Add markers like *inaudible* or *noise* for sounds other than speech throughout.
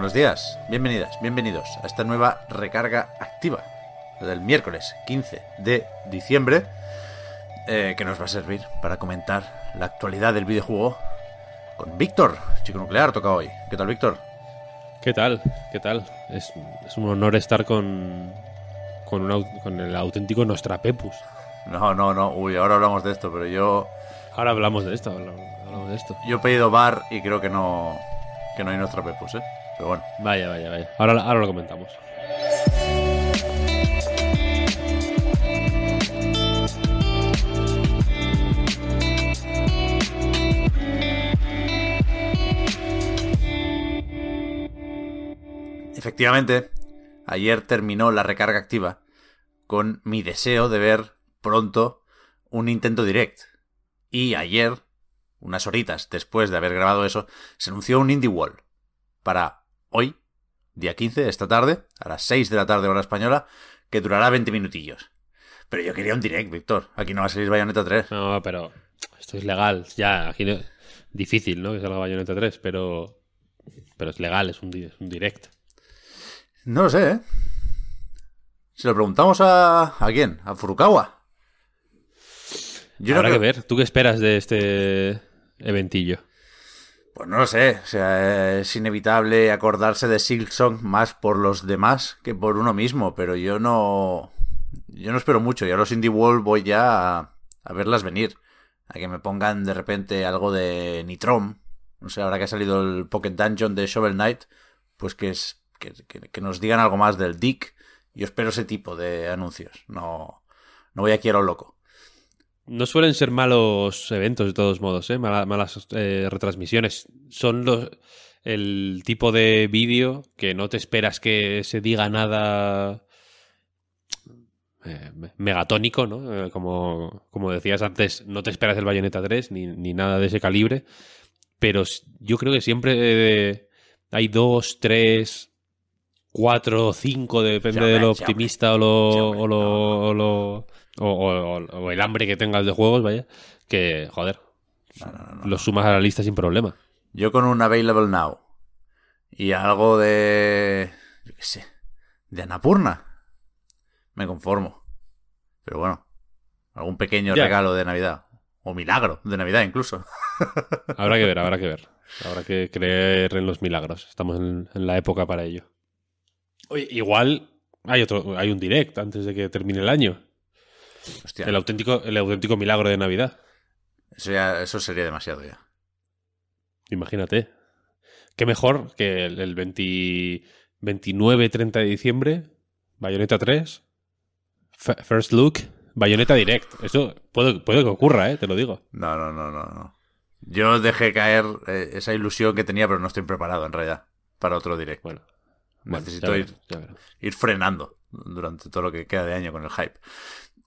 Buenos días, bienvenidas, bienvenidos a esta nueva recarga activa del miércoles 15 de diciembre eh, que nos va a servir para comentar la actualidad del videojuego con Víctor, chico nuclear, toca hoy. ¿Qué tal, Víctor? ¿Qué tal? ¿Qué tal? Es, es un honor estar con, con, un con el auténtico Nostrapepus. No, no, no, uy, ahora hablamos de esto, pero yo, Ahora hablamos de esto, hablamos, de esto. yo he pedido bar y creo que no, que no hay nuestra Pepus, ¿eh? Pero bueno, Vaya, vaya, vaya. Ahora, ahora lo comentamos. efectivamente, ayer terminó la recarga activa con mi deseo de ver pronto un Nintendo Direct. Y ayer, unas horitas después de haber grabado eso, se anunció un Indie Wall para hoy, día 15, esta tarde, a las 6 de la tarde hora española, que durará 20 minutillos. Pero yo quería un Direct, Víctor. Aquí no va a salir Bayonetta 3. No, pero esto es legal. Ya, aquí no- difícil, ¿no? Que salga Bayonetta 3, pero, pero es legal, es un, es un direct. No lo sé, ¿eh? Si lo preguntamos a... ¿A quién? ¿A Furukawa? Yo no Habrá creo- que ver. ¿Tú qué esperas de este eventillo? Pues no lo sé, o sea, es inevitable acordarse de Silksong más por los demás que por uno mismo, pero yo no yo no espero mucho, y a los Indie World voy ya a, verlas venir, a que me pongan de repente algo de Nitrom, no sé, ahora que ha salido el Pocket Dungeon de Shovel Knight, pues que es que, que- que nos digan algo más del Dick, yo espero ese tipo de anuncios, no no voy aquí a lo loco. No suelen ser malos eventos de todos modos, ¿eh? Mala- malas eh, retransmisiones. Son los, el tipo de vídeo que no te esperas que se diga nada eh, me- megatónico, ¿no? Como, como decías antes, no te esperas el Bayonetta 3 ni, ni nada de ese calibre. Pero yo creo que siempre hay dos, tres, cuatro, cinco, depende Ya, de lo optimista o lo, o, lo, o lo- o, o- o el hambre que tengas de juegos, vaya, que, joder, No, no, no, no. los sumas a la lista sin problema. Yo con un Available Now y algo de. Yo qué sé. De Anapurna. Me conformo. Pero bueno. Algún pequeño Ya. regalo de Navidad. O milagro de Navidad incluso. *laughs* Habrá que ver, habrá que ver. Habrá que creer en los milagros. Estamos en, en la época para ello. Oye, igual hay otro, hay un direct antes de que termine el año. Hostia. El auténtico, el auténtico milagro de Navidad. Eso, ya- eso sería demasiado ya. Imagínate. Qué mejor que el, el 20 29-30 de diciembre, Bayonetta 3, F- First Look, Bayonetta Direct. Eso puede, puede que ocurra, ¿eh? te lo digo. No, no, no, no. no. Yo dejé caer eh, esa ilusión que tenía, pero no estoy preparado en realidad para otro directo. Bueno, bueno, Necesito ir, ir frenando durante todo lo que queda de año con el hype.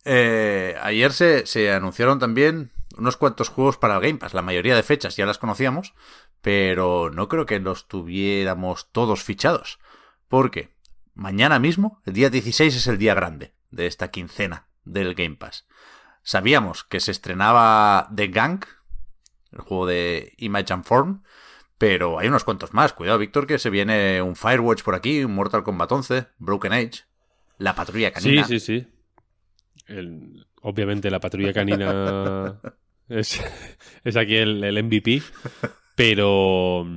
Eh, ayer se, se anunciaron también unos cuantos juegos para el Game Pass. La mayoría de fechas ya las conocíamos, pero no creo que los tuviéramos todos fichados. Porque mañana mismo, el día 16, es el día grande de esta quincena del Game Pass. Sabíamos que se estrenaba The Gang, el juego de Image and Form, pero hay unos cuantos más. Cuidado, Víctor, que se viene un Firewatch por aquí, un Mortal Kombat 11, Broken Age, La Patrulla Sí, Canina. sí, sí. El- obviamente la patrulla canina *laughs* es, es aquí el, el MVP, pero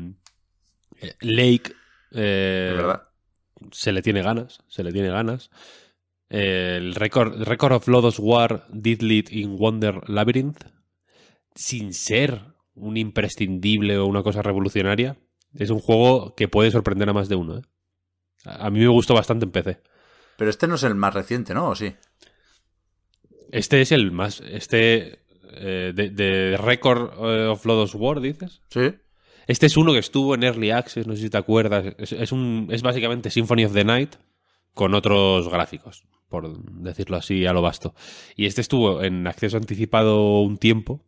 eh, Lake eh, se le tiene ganas, se le tiene ganas. El record, record of Lodos War Did Lead in Wonder Labyrinth, sin ser un imprescindible o una cosa revolucionaria, es un juego que puede sorprender a más de uno. ¿eh? A mí me gustó bastante en PC. Pero este no es el más reciente, ¿no? ¿O sí? Este es el más. Este. eh, de, de Record eh, of Lodos War, dices. Sí. Este es uno que estuvo en Early Access, no sé si te acuerdas. Es, es un, es básicamente Symphony of the Night con otros gráficos, por decirlo así a lo vasto. Y este estuvo en acceso anticipado un tiempo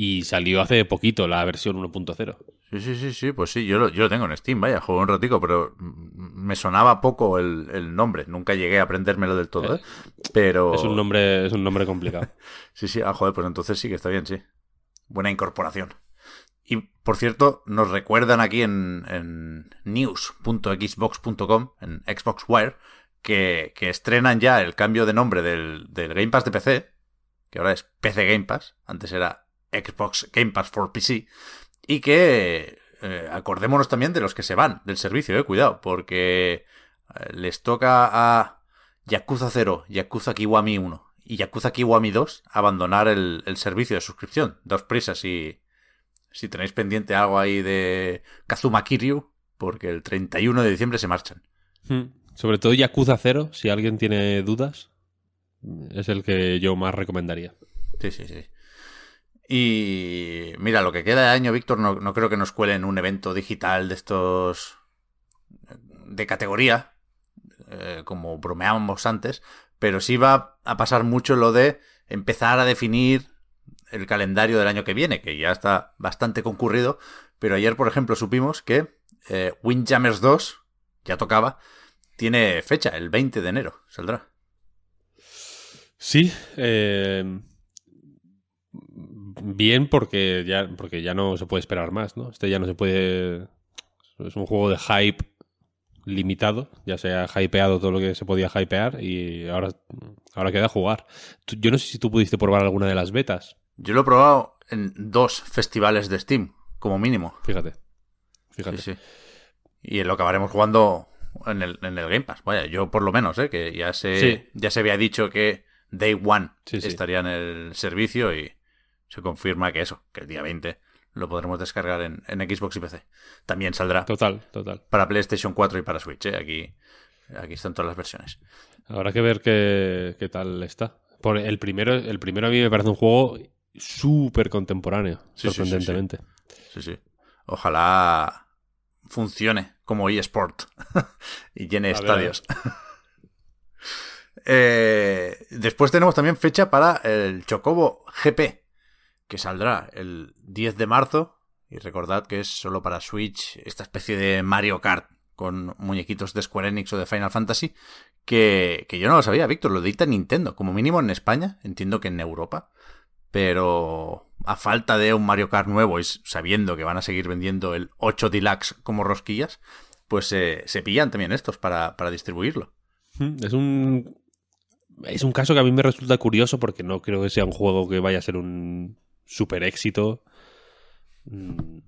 y salió hace poquito la versión 1.0. Sí, sí, sí, sí, pues sí, yo lo, yo lo tengo en Steam, vaya, juego un ratico, pero me sonaba poco el, el nombre, nunca llegué a aprendérmelo del todo, ¿eh? Pero... Es un nombre, es un nombre complicado. *laughs* sí, sí, ah, joder, pues entonces sí que está bien, sí. Buena incorporación. Y, por cierto, nos recuerdan aquí en, en news.xbox.com, en Xbox Wire, que, que, estrenan ya el cambio de nombre del, del Game Pass de PC, que ahora es PC Game Pass, antes era Xbox Game Pass for PC, y que eh, acordémonos también de los que se van del servicio, eh, cuidado, porque eh, les toca a Yakuza 0, Yakuza Kiwami 1 y Yakuza Kiwami 2 abandonar el, el servicio de suscripción. Dos prisas si, si tenéis pendiente algo ahí de Kazuma Kiryu, porque el 31 de diciembre se marchan. Hmm. Sobre todo Yakuza 0, si alguien tiene dudas, es el que yo más recomendaría. Sí, sí, sí. Y mira, lo que queda de año, Víctor, no, creo que nos cuelen un evento digital de estos de categoría, eh, como bromeábamos antes, pero sí va a pasar mucho lo de empezar a definir el calendario del año que viene, que ya está bastante concurrido, pero ayer, por ejemplo, supimos que eh, Windjammers 2, ya tocaba, tiene fecha, el 20 de enero, saldrá. Sí, eh, bien porque ya, porque ya no se puede esperar más, ¿no? Este ya no se puede... Es un juego de hype limitado, ya se ha hypeado todo lo que se podía hypear y ahora, ahora queda jugar. Yo no sé si tú pudiste probar alguna de las betas. Yo lo he probado en dos festivales de Steam, como mínimo. Fíjate. Fíjate. Sí, sí. Y lo acabaremos jugando en el, en el Game Pass. Vaya, yo por lo menos, ¿eh? que ya se, Sí. ya se había dicho que Day One estaría en el servicio y se confirma que eso, que el día 20 lo podremos descargar en, en Xbox y PC. También saldrá Total, total. para PlayStation 4 y para Switch. ¿eh? Aquí, aquí están todas las versiones. Habrá que ver qué, qué tal está. Por el primero, el primero a mí me parece un juego súper contemporáneo, Sí, sí, sí, sorprendentemente. Sí, sí. Ojalá funcione como eSport *laughs* y llene A estadios. *laughs* Eh, después tenemos también fecha para el Chocobo GP, que saldrá el 10 de marzo. Y recordad que es solo para Switch esta especie de Mario Kart con muñequitos de Square Enix o de Final Fantasy. Que, que yo no lo sabía, Víctor, lo edita Nintendo, como mínimo en España, entiendo que en Europa. Pero a falta de un Mario Kart nuevo y sabiendo que van a seguir vendiendo el 8 Deluxe como rosquillas, pues eh, se pillan también estos para, para distribuirlo. Mm, Es un. Es un caso que a mí me resulta curioso porque no creo que sea un juego que vaya a ser un super éxito. Mm,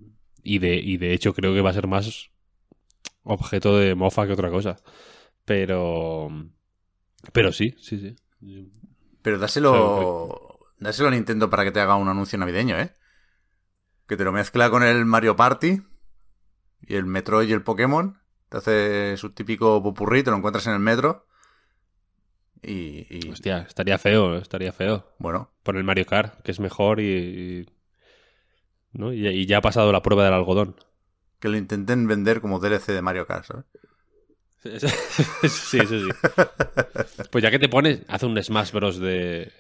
Y de, y de hecho creo que va a ser más objeto de mofa que otra cosa. Pero. Pero sí, sí, sí. Pero dáselo, dáselo a Nintendo para que te haga un anuncio navideño, ¿eh? Que te lo mezcla con el Mario Party y el Metroid y el Pokémon. Te hace su típico popurrí, te lo encuentras en el metro. Y, y, Hostia, estaría feo, estaría feo. bueno, Por el Mario Kart, que es mejor y. y- ¿no? y, y ya ha pasado la prueba del algodón. que lo intenten vender como DLC de Mario Kart, ¿sabes? *laughs* sí, eso sí. Pues ya que te pones, haz un Smash Bros. de,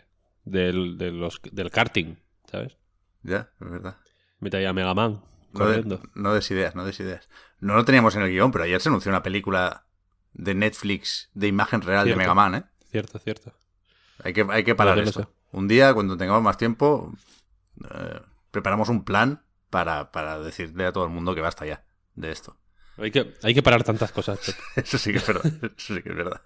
del, de los, del karting, ¿sabes? Ya, es verdad. Mete ahí a Mega Man No, de- no des ideas, no des ideas. No lo teníamos en el guion, pero ayer se anunció una película de Netflix de imagen real Cierto. de Mega Man, ¿eh? Cierto, cierto. Hay que, hay que parar lo esto. Un día, cuando tengamos más tiempo, eh, preparamos un plan para, para decirle a todo el mundo que basta ya de esto. Hay que, hay que parar tantas cosas. *laughs* Eso sí que es verdad. *laughs* Eso sí que es verdad.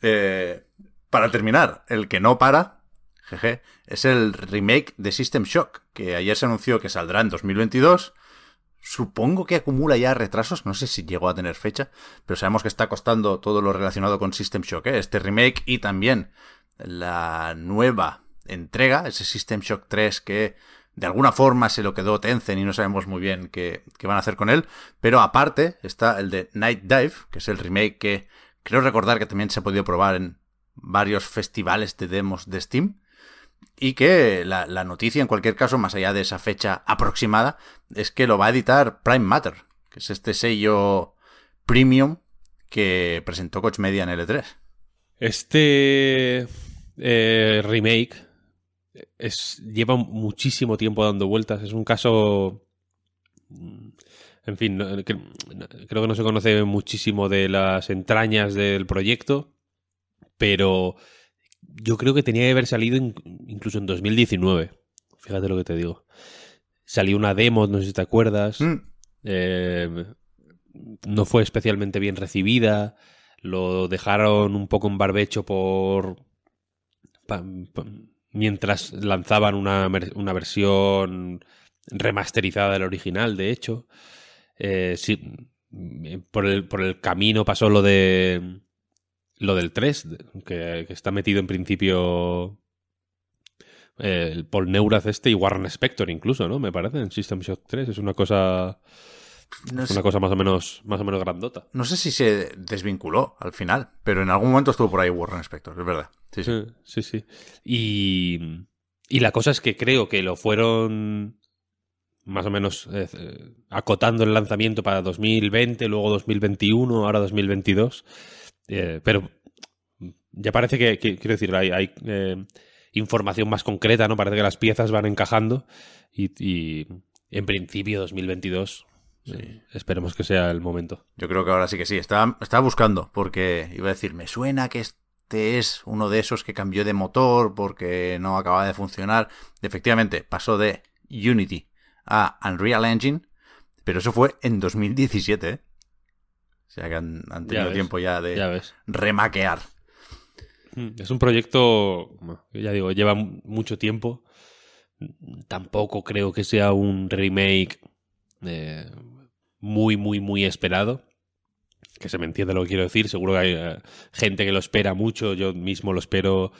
Eh, para terminar, el que no para, jeje, es el remake de System Shock, que ayer se anunció que saldrá en 2022. Supongo que acumula ya retrasos, no sé si llegó a tener fecha, pero sabemos que está costando todo lo relacionado con System Shock, ¿eh? este remake y también la nueva entrega, ese System Shock 3 que de alguna forma se lo quedó Tencent y no sabemos muy bien qué, qué van a hacer con él, pero aparte está el de Night Dive, que es el remake que creo recordar que también se ha podido probar en varios festivales de demos de Steam. Y que la, la, noticia, en cualquier caso, más allá de esa fecha aproximada, es que lo va a editar Prime Matter, que es este sello premium que presentó Coach Media en L3. Este eh, remake es, lleva muchísimo tiempo dando vueltas. Es un caso. mm, En fin, creo que no se conoce muchísimo de las entrañas del proyecto, pero yo creo que tenía que haber salido in- incluso en 2019. Fíjate lo que te digo. Salió una demo, no sé si te acuerdas. Mm, Eh, no fue especialmente bien recibida. Lo dejaron un poco en barbecho por. pa- pa- mientras lanzaban una, una versión remasterizada del original, de hecho. Eh, sí, mm, por, el, por el camino pasó lo de. Lo del 3, que, que está metido en principio. eh, el Paul Neurath este y Warren Spector incluso, ¿no? Me parece, en System Shock 3. Es una cosa no, sé, una cosa más o menos más o menos grandota. no sé si se desvinculó al final, pero en algún momento estuvo por ahí Warren Spector, es verdad. Sí, sí. Sí. Y, y la cosa es que creo que lo fueron más o menos eh, acotando el lanzamiento para 2020, luego 2021, ahora 2022. Eh, pero ya parece que, que- quiero decir, hay, hay, eh, información más concreta, ¿no? Parece que las piezas van encajando y, y en principio 2022 eh, esperemos que sea el momento. Yo creo que ahora sí que sí. Estaba, estaba buscando, porque iba a decir, me suena que este es uno de esos que cambió de motor porque no acababa de funcionar. Efectivamente, pasó de Unity a Unreal Engine, pero eso fue en 2017. ¿eh? Sea que han, tenido tiempo ya de Ya remaquear. Mm, Es un proyecto, ya digo, lleva mu- mucho tiempo. Tampoco creo que sea un remake eh, muy, muy, muy esperado. Que se me entiende lo que quiero decir. Seguro que hay eh, gente que lo espera mucho. Yo mismo lo espero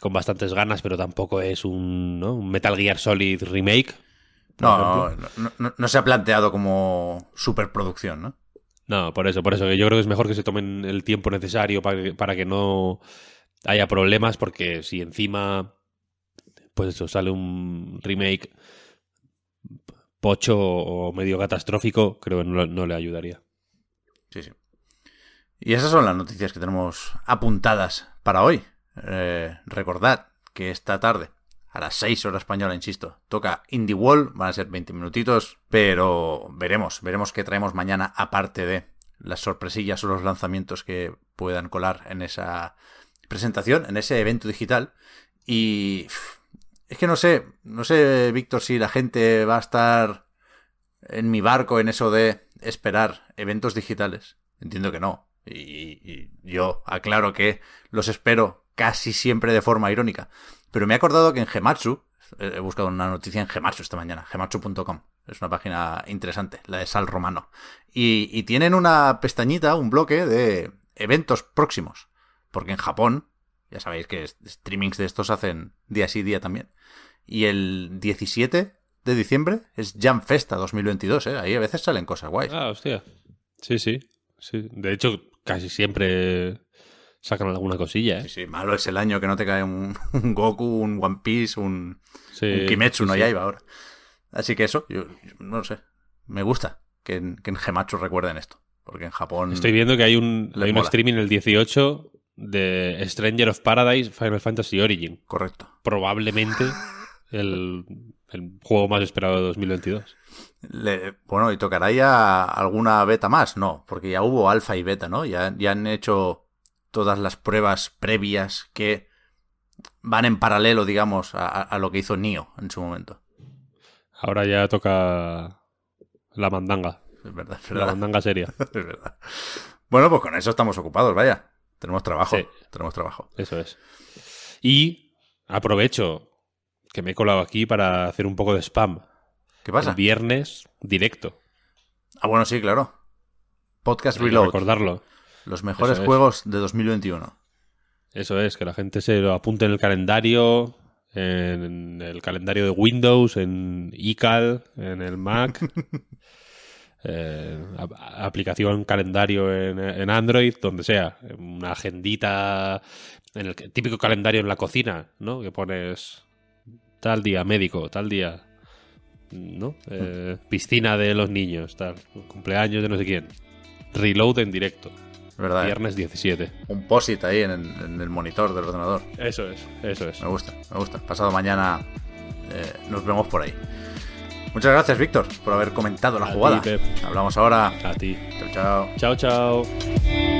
con bastantes ganas, pero tampoco es un, ¿no? un Metal Gear Solid remake. No, ejemplo. no, no- no se ha planteado como superproducción, ¿no? No, por eso, por eso. Yo creo que es mejor que se tomen el tiempo necesario para que, para que no haya problemas, porque si encima, pues eso, sale un remake pocho o medio catastrófico, creo que no, no le ayudaría. Sí, sí. Y esas son las noticias que tenemos apuntadas para hoy. Eh, recordad que esta tarde, a las 6 horas española, insisto, toca Indie Wall, van a ser 20 minutitos, pero veremos, veremos qué traemos mañana aparte de las sorpresillas o los lanzamientos que puedan colar en esa presentación, en ese evento digital. Y es que no sé, no sé, Víctor, si la gente va a estar en mi barco en eso de esperar eventos digitales. Entiendo que no. Y yo aclaro que los espero casi siempre de forma irónica. Pero me he acordado que en Gematsu, he buscado una noticia en Gematsu esta mañana, gematsu.com. Es una página interesante, la de Sal Romano. Y, tienen una pestañita, un bloque de eventos próximos. Porque en Japón, ya sabéis que streamings de estos hacen día sí día también. Y el 17 de diciembre es Jam Festa 2022, ¿eh? Ahí a veces salen cosas guays. Ah, hostia. Sí, sí. sí. De hecho, casi siempre sacan alguna cosilla, Sí, ¿eh? sí, malo es el año que no te cae un, *laughs* un Goku, un One Piece, un, Sí, un Kimetsu sí, no sí. Yaiba ahora. Así que eso, yo, yo no sé. Me gusta que en, que en Gematsu recuerden esto. Porque en Japón. Estoy viendo que hay un, hay un streaming el 18 de Stranger of Paradise Final Fantasy Origin. Correcto. Probablemente *laughs* el, el juego más esperado de 2022. Le- bueno, ¿y tocará ya alguna beta más? No, porque ya hubo alfa y beta, ¿no? Ya, ya han hecho todas las pruebas previas que van en paralelo, digamos, a, a- lo que hizo Nio en su momento. Ahora ya toca la mandanga. Es verdad, es La verdad. mandanga seria. *laughs* Es verdad. Bueno, pues con eso estamos ocupados, vaya. Tenemos trabajo. Sí. Tenemos trabajo. Eso es. Y aprovecho que me he colado aquí para hacer un poco de spam. ¿Qué pasa? El viernes directo. Ah, bueno, sí, claro. Podcast Hay que Reload. recordarlo. Los mejores Eso es. juegos de 2021. Eso es, que la gente se lo apunte en el calendario, en el calendario de Windows, en iCal, en el Mac, *laughs* eh, aplicación calendario en, en Android, donde sea, una agendita, en el típico calendario en la cocina, ¿no? Que pones tal día, médico, tal día, ¿no? Eh, piscina de los niños, tal, cumpleaños de no sé quién. Reload en directo. ¿Verdad? Viernes 17. Un posit ahí en, en, el monitor del ordenador. Eso es, eso es. Me gusta, me gusta. Pasado mañana eh, nos vemos por ahí. Muchas gracias, Víctor, por haber comentado la A jugada. ti. Hablamos ahora. A ti. Chao, chao. Chao, chao.